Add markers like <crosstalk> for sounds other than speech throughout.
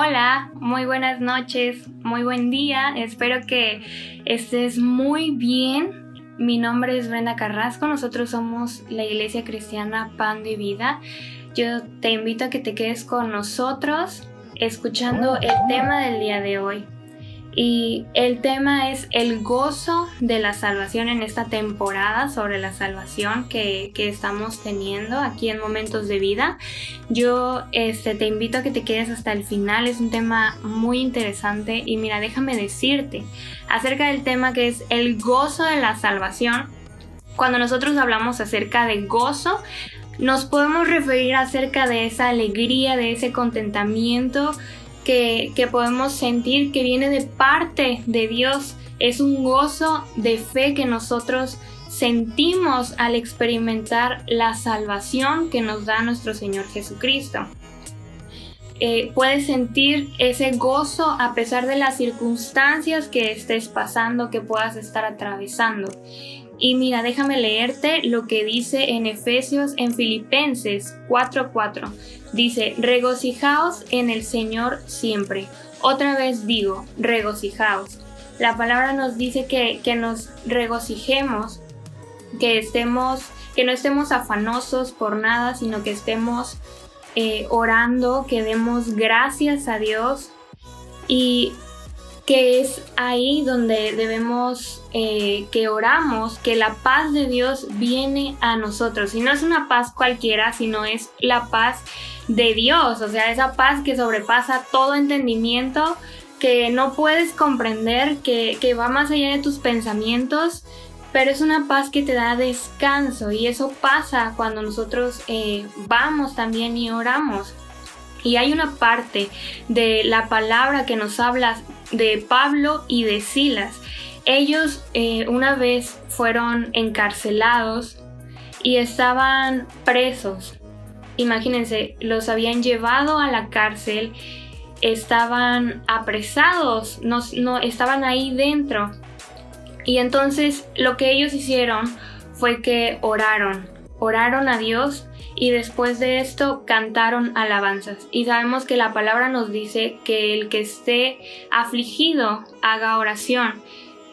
Hola, muy buenas noches, muy buen día, espero que estés muy bien. Mi nombre es Brenda Carrasco, nosotros somos la Iglesia Cristiana Pan de Vida. Yo te invito a que te quedes con nosotros escuchando el tema del día de hoy. Y el tema es el gozo de la salvación en esta temporada sobre la salvación que, estamos teniendo aquí en Momentos de Vida. Yo este, te invito a que te quedes hasta el final, es un tema muy interesante y mira, déjame decirte acerca del tema que es el gozo de la salvación. Cuando nosotros hablamos acerca de gozo, nos podemos referir acerca de esa alegría, de ese contentamiento, que, podemos sentir que viene de parte de Dios. Es un gozo de fe que nosotros sentimos al experimentar la salvación que nos da nuestro Señor Jesucristo. Eh, puedes sentir ese gozo a pesar de las circunstancias que estés pasando, que puedas estar atravesando. Y mira, déjame leerte lo que dice en Efesios en Filipenses 4:4. Dice, regocijaos en el Señor siempre. Otra vez digo, regocijaos. La palabra nos dice que, nos regocijemos, que estemos, que no estemos afanosos por nada, sino que estemos eh, orando, que demos gracias a Dios y que es ahí donde debemos, eh, que oramos, que la paz de Dios viene a nosotros. Y no es una paz cualquiera, sino es la paz de Dios, o sea, esa paz que sobrepasa todo entendimiento, que no puedes comprender, que, va más allá de tus pensamientos, pero es una paz que te da descanso y eso pasa cuando nosotros eh, vamos también y oramos. Y hay una parte de la palabra que nos habla de Pablo y de Silas. Ellos eh, una vez fueron encarcelados y estaban presos. Imagínense, los habían llevado a la cárcel, estaban apresados, no, no estaban ahí dentro. Y entonces lo que ellos hicieron fue que oraron, oraron a Dios y después de esto cantaron alabanzas. Y sabemos que la palabra nos dice que el que esté afligido haga oración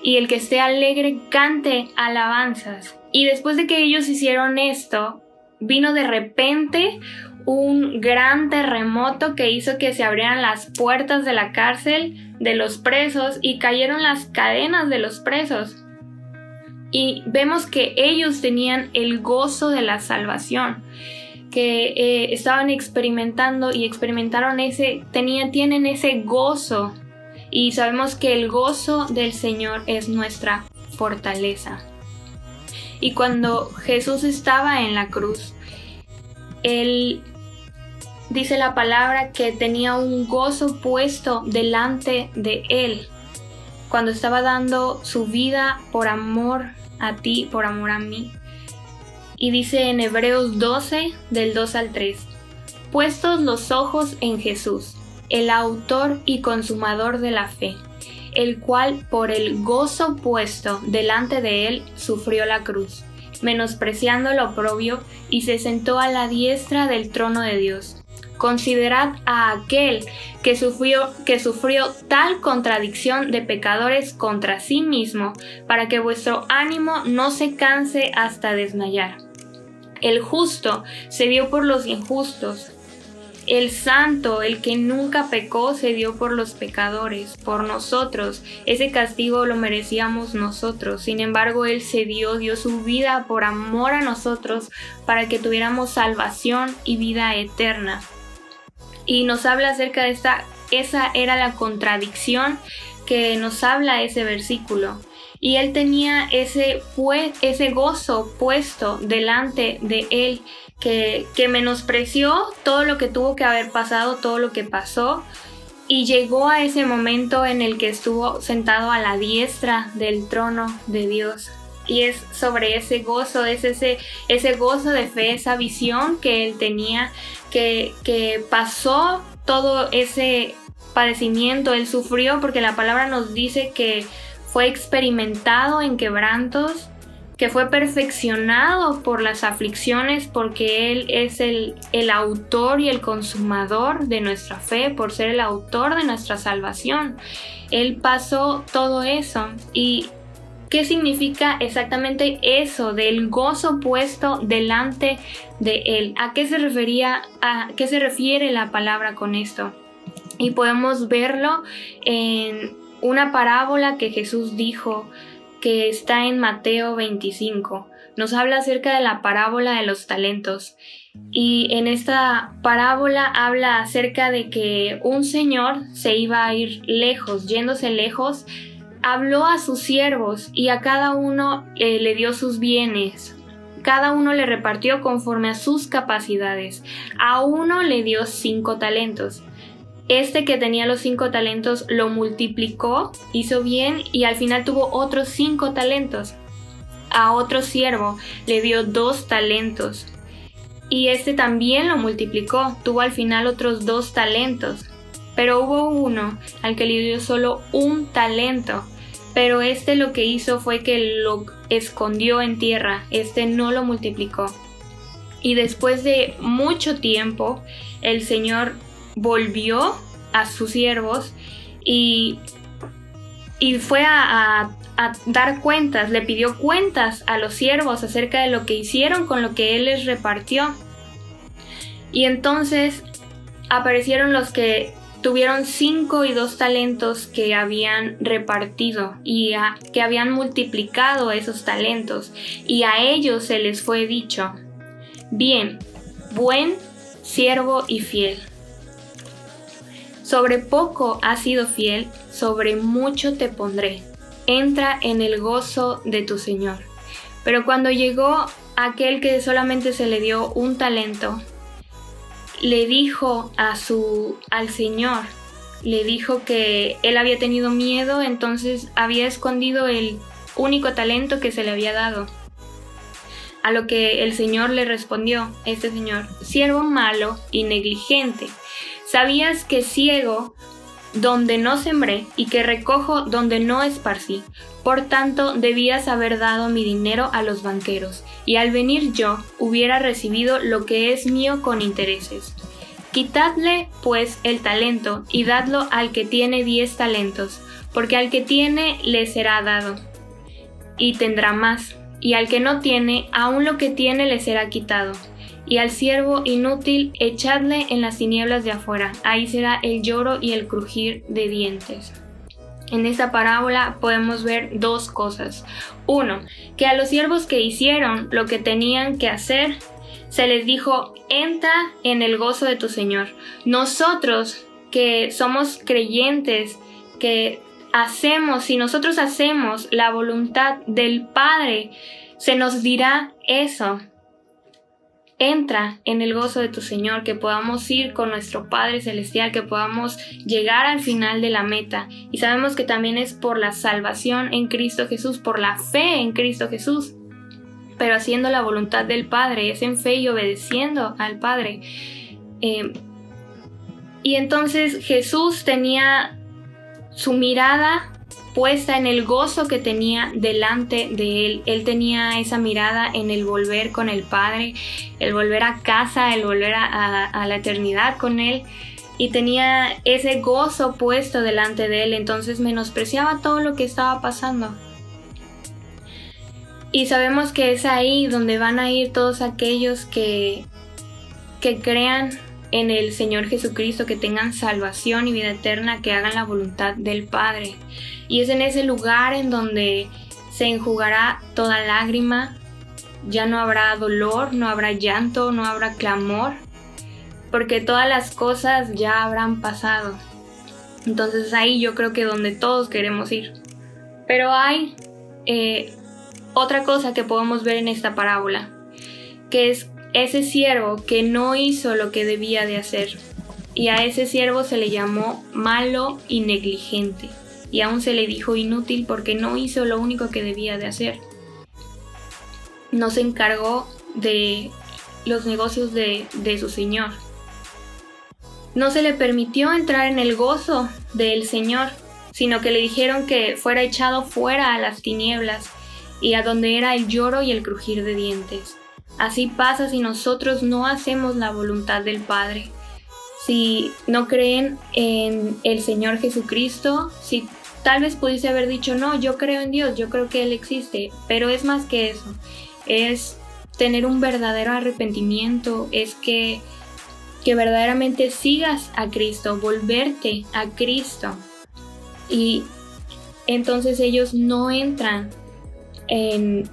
y el que esté alegre cante alabanzas. Y después de que ellos hicieron esto, vino de repente un gran terremoto que hizo que se abrieran las puertas de la cárcel de los presos y cayeron las cadenas de los presos. Y vemos que ellos tenían el gozo de la salvación, que eh, estaban experimentando y experimentaron ese, tenían, tienen ese gozo. Y sabemos que el gozo del Señor es nuestra fortaleza. Y cuando Jesús estaba en la cruz, Él dice la palabra que tenía un gozo puesto delante de Él. Cuando estaba dando su vida por amor a ti por amor a mí. Y dice en Hebreos 12, del 2 al 3, puestos los ojos en Jesús, el autor y consumador de la fe, el cual por el gozo puesto delante de él sufrió la cruz, menospreciando lo oprobio, y se sentó a la diestra del trono de Dios. Considerad a aquel que sufrió, que sufrió tal contradicción de pecadores contra sí mismo, para que vuestro ánimo no se canse hasta desmayar. El justo se dio por los injustos. El santo, el que nunca pecó, se dio por los pecadores, por nosotros. Ese castigo lo merecíamos nosotros. Sin embargo, Él se dio, dio su vida por amor a nosotros, para que tuviéramos salvación y vida eterna y nos habla acerca de esta, esa era la contradicción que nos habla ese versículo. Y él tenía ese, ese gozo puesto delante de él, que, que menospreció todo lo que tuvo que haber pasado, todo lo que pasó, y llegó a ese momento en el que estuvo sentado a la diestra del trono de Dios. Y es sobre ese gozo, es ese, ese gozo de fe, esa visión que él tenía, que, que pasó todo ese padecimiento, él sufrió, porque la palabra nos dice que fue experimentado en quebrantos, que fue perfeccionado por las aflicciones porque Él es el, el, autor y el consumador de nuestra fe, por ser el autor de nuestra salvación. Él pasó todo eso. ¿Y qué significa exactamente eso del gozo puesto delante de Él? ¿A qué se refería, a qué se refiere la palabra con esto? Y podemos verlo en una parábola que Jesús dijo que está en Mateo 25. Nos habla acerca de la parábola de los talentos. Y en esta parábola habla acerca de que un señor se iba a ir lejos, yéndose lejos, habló a sus siervos y a cada uno eh, le dio sus bienes. Cada uno le repartió conforme a sus capacidades. A uno le dio cinco talentos este que tenía los cinco talentos lo multiplicó, hizo bien y al final tuvo otros cinco talentos. A otro siervo le dio dos talentos y este también lo multiplicó, tuvo al final otros dos talentos. Pero hubo uno al que le dio solo un talento, pero este lo que hizo fue que lo escondió en tierra, este no lo multiplicó. Y después de mucho tiempo, el Señor volvió a sus siervos y, y fue a, dar cuentas, le pidió cuentas a los siervos acerca de lo que hicieron con lo que él les repartió. Y entonces aparecieron los que tuvieron cinco y dos talentos que habían repartido y que habían multiplicado esos talentos. Y a ellos se les fue dicho, bien, buen siervo y fiel sobre poco has sido fiel, sobre mucho te pondré. Entra en el gozo de tu Señor. Pero cuando llegó aquel que solamente se le dio un talento, le dijo a su al Señor, le dijo que él había tenido miedo, entonces había escondido el único talento que se le había dado. A lo que el Señor le respondió, este Señor, siervo malo y negligente, ¿Sabías que ciego donde no sembré y que recojo donde no esparcí? Por tanto, debías haber dado mi dinero a los banqueros, y al venir yo hubiera recibido lo que es mío con intereses. Quitadle, pues, el talento y dadlo al que tiene diez talentos, porque al que tiene le será dado, y tendrá más, y al que no tiene, aún lo que tiene le será quitado y al siervo inútil echadle en las tinieblas de afuera, ahí será el lloro y el crujir de dientes. En esta parábola podemos ver dos cosas. Uno, que a los siervos que hicieron lo que tenían que hacer, se les dijo, entra en el gozo de tu Señor. Nosotros que somos creyentes, que hacemos, si nosotros hacemos la voluntad del Padre, se nos dirá eso, entra en el gozo de tu Señor, que podamos ir con nuestro Padre Celestial, que podamos llegar al final de la meta. Y sabemos que también es por la salvación en Cristo Jesús, por la fe en Cristo Jesús, pero haciendo la voluntad del Padre, es en fe y obedeciendo al Padre. Eh, y entonces Jesús tenía su mirada puesta en el gozo que tenía delante de él. Él tenía esa mirada en el volver con el Padre, el volver a casa, el volver a, la eternidad con Él. Y tenía ese gozo puesto delante de Él, entonces menospreciaba todo lo que estaba pasando. Y sabemos que es ahí donde van a ir todos aquellos que, que crean en el Señor Jesucristo, que tengan salvación y vida eterna, que hagan la voluntad del Padre. Y es en ese lugar en donde se enjugará toda lágrima, ya no habrá dolor, no habrá llanto, no habrá clamor, porque todas las cosas ya habrán pasado. Entonces ahí yo creo que donde todos queremos ir. Pero hay eh, otra cosa que podemos ver en esta parábola, que es ese siervo que no hizo lo que debía de hacer. y a ese siervo se le llamó malo y negligente, y aún se le dijo inútil porque no hizo lo único que debía de hacer. No se encargó de los negocios de, de su Señor. No se le permitió entrar en el gozo del Señor, sino que le dijeron que fuera echado fuera a las tinieblas y a donde era el lloro y el crujir de dientes. Así pasa si nosotros no hacemos la voluntad del Padre. Si no creen en el Señor Jesucristo, si tal vez pudiese haber dicho, no, yo creo en Dios, yo creo que Él existe, pero es más que eso. Es tener un verdadero arrepentimiento, es que, que verdaderamente sigas a Cristo, volverte a Cristo. Y entonces ellos no entran en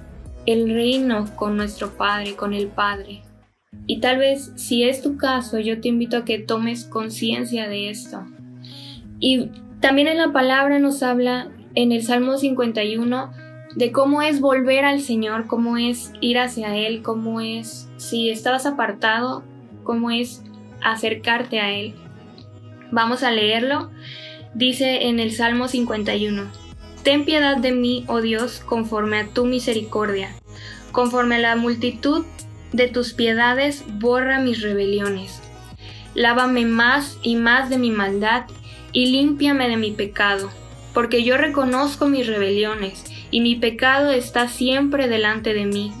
el reino con nuestro Padre, con el Padre. Y tal vez si es tu caso, yo te invito a que tomes conciencia de esto. Y también en la palabra nos habla en el Salmo 51 de cómo es volver al Señor, cómo es ir hacia Él, cómo es, si estabas apartado, cómo es acercarte a Él. Vamos a leerlo. Dice en el Salmo 51. Ten piedad de mí, oh Dios, conforme a tu misericordia. Conforme a la multitud de tus piedades, borra mis rebeliones. Lávame más y más de mi maldad y límpiame de mi pecado, porque yo reconozco mis rebeliones y mi pecado está siempre delante de mí.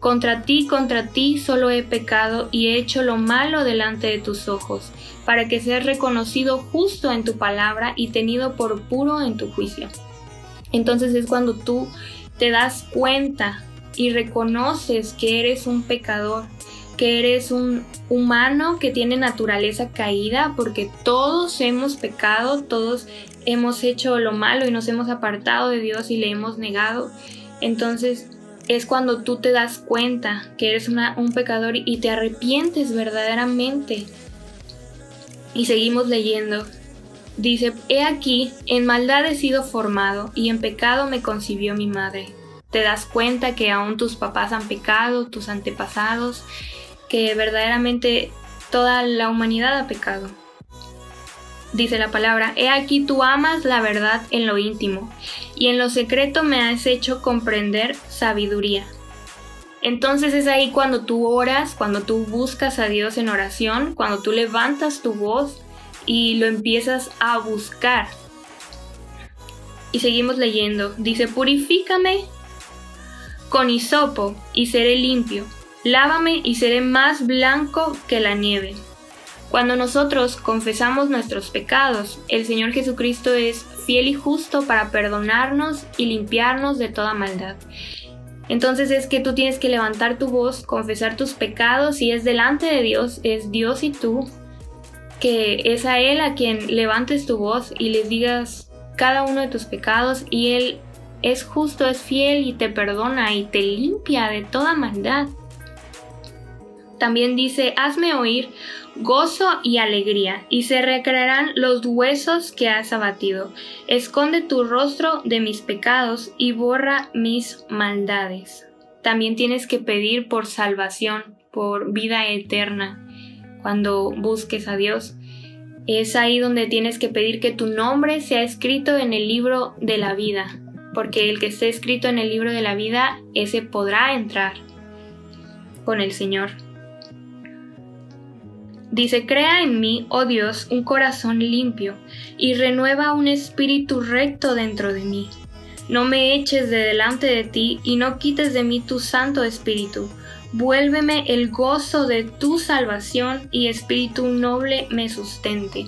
Contra ti, contra ti solo he pecado y he hecho lo malo delante de tus ojos, para que seas reconocido justo en tu palabra y tenido por puro en tu juicio. Entonces es cuando tú te das cuenta y reconoces que eres un pecador, que eres un humano que tiene naturaleza caída, porque todos hemos pecado, todos hemos hecho lo malo y nos hemos apartado de Dios y le hemos negado. Entonces es cuando tú te das cuenta que eres un pecador y te arrepientes verdaderamente. Y seguimos leyendo. Dice, he aquí, en maldad he sido formado, y en pecado me concibió mi madre. Te das cuenta que aún tus papás han pecado, tus antepasados, que verdaderamente toda la humanidad ha pecado. Dice la palabra, he aquí tú amas la verdad en lo íntimo, y en lo secreto me has hecho comprender sabiduría. Entonces es ahí cuando tú oras, cuando tú buscas a Dios en oración, cuando tú levantas tu voz y lo empiezas a buscar. Y seguimos leyendo. Dice, purifícame con hisopo y seré limpio. Lávame y seré más blanco que la nieve. Cuando nosotros confesamos nuestros pecados, el Señor Jesucristo es fiel y justo para perdonarnos y limpiarnos de toda maldad. Entonces es que tú tienes que levantar tu voz, confesar tus pecados y es delante de Dios, es Dios y tú que es a Él a quien levantes tu voz y les digas cada uno de tus pecados y Él es justo, es fiel y te perdona y te limpia de toda maldad. También dice, hazme oír gozo y alegría, y se recrearán los huesos que has abatido. Esconde tu rostro de mis pecados y borra mis maldades. También tienes que pedir por salvación, por vida eterna cuando busques a Dios. Es ahí donde tienes que pedir que tu nombre sea escrito en el libro de la vida, porque el que esté escrito en el libro de la vida, ese podrá entrar con el Señor. Dice, crea en mí, oh Dios, un corazón limpio, y renueva un espíritu recto dentro de mí. No me eches de delante de ti, y no quites de mí tu santo espíritu Vuélveme el gozo de tu salvación y espíritu noble me sustente.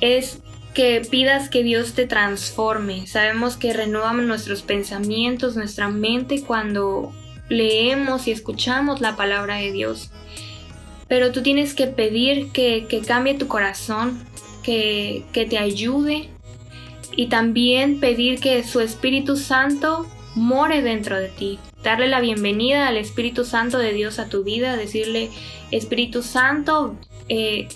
Es que pidas que Dios te transforme. Sabemos que renovamos nuestros pensamientos, nuestra mente cuando leemos y escuchamos la palabra de Dios. Pero tú tienes que pedir que, cambie tu corazón, que, que te ayude y también pedir que su Espíritu Santo more dentro de ti. Darle la bienvenida al Espíritu Santo de Dios a tu vida, decirle, Espíritu Santo, eh,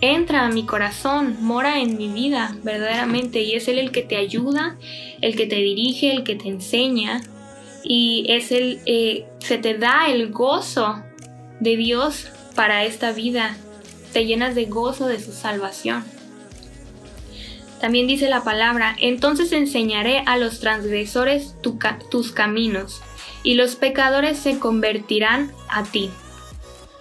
entra a mi corazón, mora en mi vida verdaderamente y es Él el que te ayuda, el que te dirige, el que te enseña y es Él, eh, se te da el gozo de Dios para esta vida te llenas de gozo de su salvación. También dice la palabra, entonces enseñaré a los transgresores tus caminos, y los pecadores se convertirán a ti.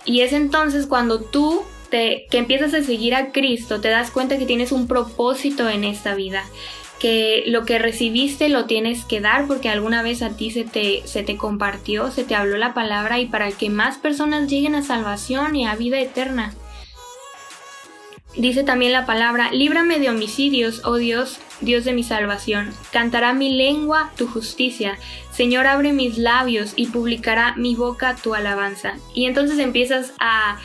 Y es entonces cuando tú que empiezas a seguir a Cristo, te das cuenta que tienes un propósito en esta vida, que lo que recibiste lo tienes que dar porque alguna vez a ti se te, se te compartió, se te habló la palabra y para que más personas lleguen a salvación y a vida eterna. Dice también la palabra, líbrame de homicidios, oh Dios, Dios de mi salvación. Cantará mi lengua tu justicia. Señor, abre mis labios y publicará mi boca tu alabanza. Y entonces empiezas a,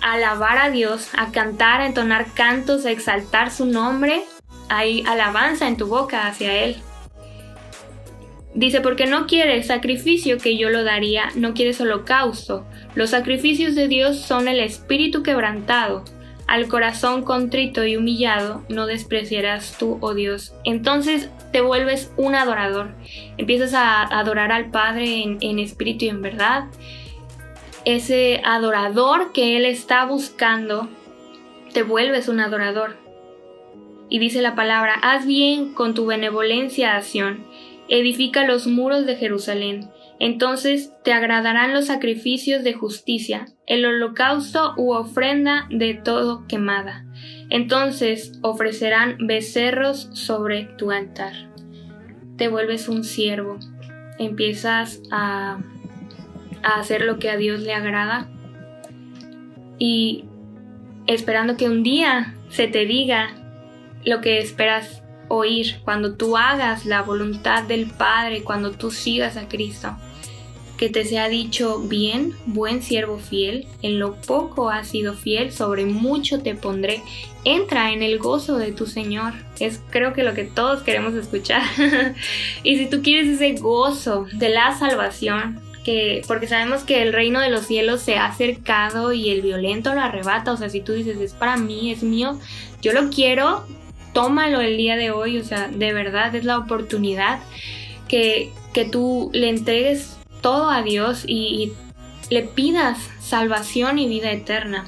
alabar a Dios, a cantar, a entonar cantos, a exaltar su nombre. Hay alabanza en tu boca hacia Él. Dice, porque no quieres sacrificio que yo lo daría, no quieres holocausto. Los sacrificios de Dios son el espíritu quebrantado al corazón contrito y humillado no despreciarás tú, oh Dios. Entonces te vuelves un adorador. Empiezas a adorar al Padre en, espíritu y en verdad. Ese adorador que Él está buscando, te vuelves un adorador. Y dice la palabra, haz bien con tu benevolencia a edifica los muros de Jerusalén entonces te agradarán los sacrificios de justicia, el holocausto u ofrenda de todo quemada. Entonces ofrecerán becerros sobre tu altar. Te vuelves un siervo, empiezas a, a hacer lo que a Dios le agrada y esperando que un día se te diga lo que esperas oír, cuando tú hagas la voluntad del Padre, cuando tú sigas a Cristo que te sea dicho bien, buen siervo fiel, en lo poco has sido fiel, sobre mucho te pondré. Entra en el gozo de tu Señor. Es creo que lo que todos queremos escuchar. <laughs> y si tú quieres ese gozo de la salvación, que porque sabemos que el reino de los cielos se ha acercado y el violento lo arrebata, o sea, si tú dices es para mí, es mío, yo lo quiero, tómalo el día de hoy, o sea, de verdad es la oportunidad que, que tú le entregues todo a Dios y, le pidas salvación y vida eterna.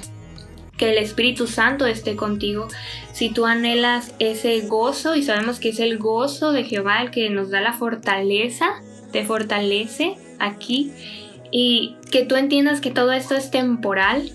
Que el Espíritu Santo esté contigo. Si tú anhelas ese gozo, y sabemos que es el gozo de Jehová el que nos da la fortaleza, te fortalece aquí. Y que tú entiendas que todo esto es temporal,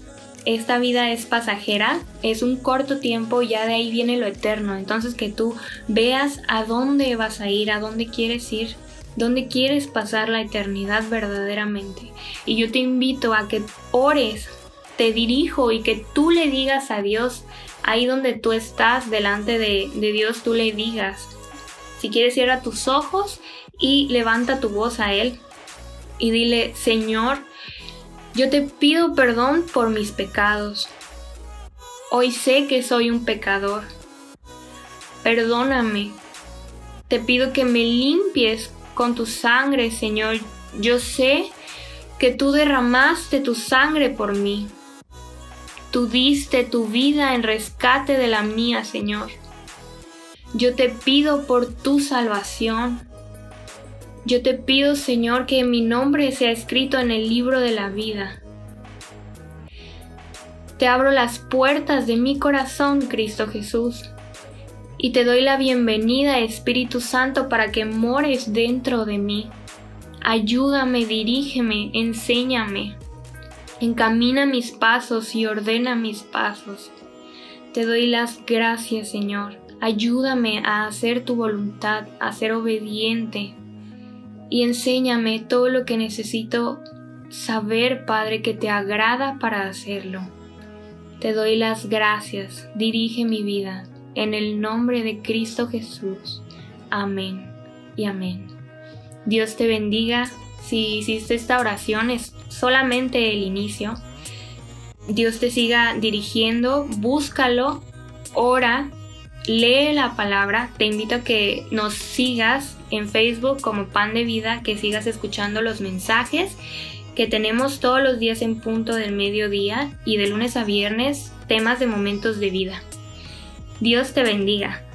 esta vida es pasajera, es un corto tiempo, ya de ahí viene lo eterno. Entonces que tú veas a dónde vas a ir, a dónde quieres ir donde quieres pasar la eternidad verdaderamente. Y yo te invito a que ores, te dirijo y que tú le digas a Dios, ahí donde tú estás delante de, Dios, tú le digas. Si quieres cierra tus ojos y levanta tu voz a Él y dile, Señor, yo te pido perdón por mis pecados. Hoy sé que soy un pecador. Perdóname. Te pido que me limpies con tu sangre, Señor. Yo sé que tú derramaste tu sangre por mí. Tú diste tu vida en rescate de la mía, Señor. Yo te pido por tu salvación. Yo te pido, Señor, que mi nombre sea escrito en el libro de la vida. Te abro las puertas de mi corazón, Cristo Jesús y te doy la bienvenida, Espíritu Santo, para que mores dentro de mí. Ayúdame, dirígeme, enséñame. Encamina mis pasos y ordena mis pasos. Te doy las gracias, Señor. Ayúdame a hacer tu voluntad, a ser obediente. Y enséñame todo lo que necesito saber, Padre, que te agrada para hacerlo. Te doy las gracias. Dirige mi vida en el nombre de Cristo Jesús. Amén y amén. Dios te bendiga. Si hiciste esta oración es solamente el inicio. Dios te siga dirigiendo, búscalo, ora, lee la palabra. Te invito a que nos sigas en Facebook como Pan de Vida, que sigas escuchando los mensajes que tenemos todos los días en punto del mediodía y de lunes a viernes temas de momentos de vida. Dios te bendiga.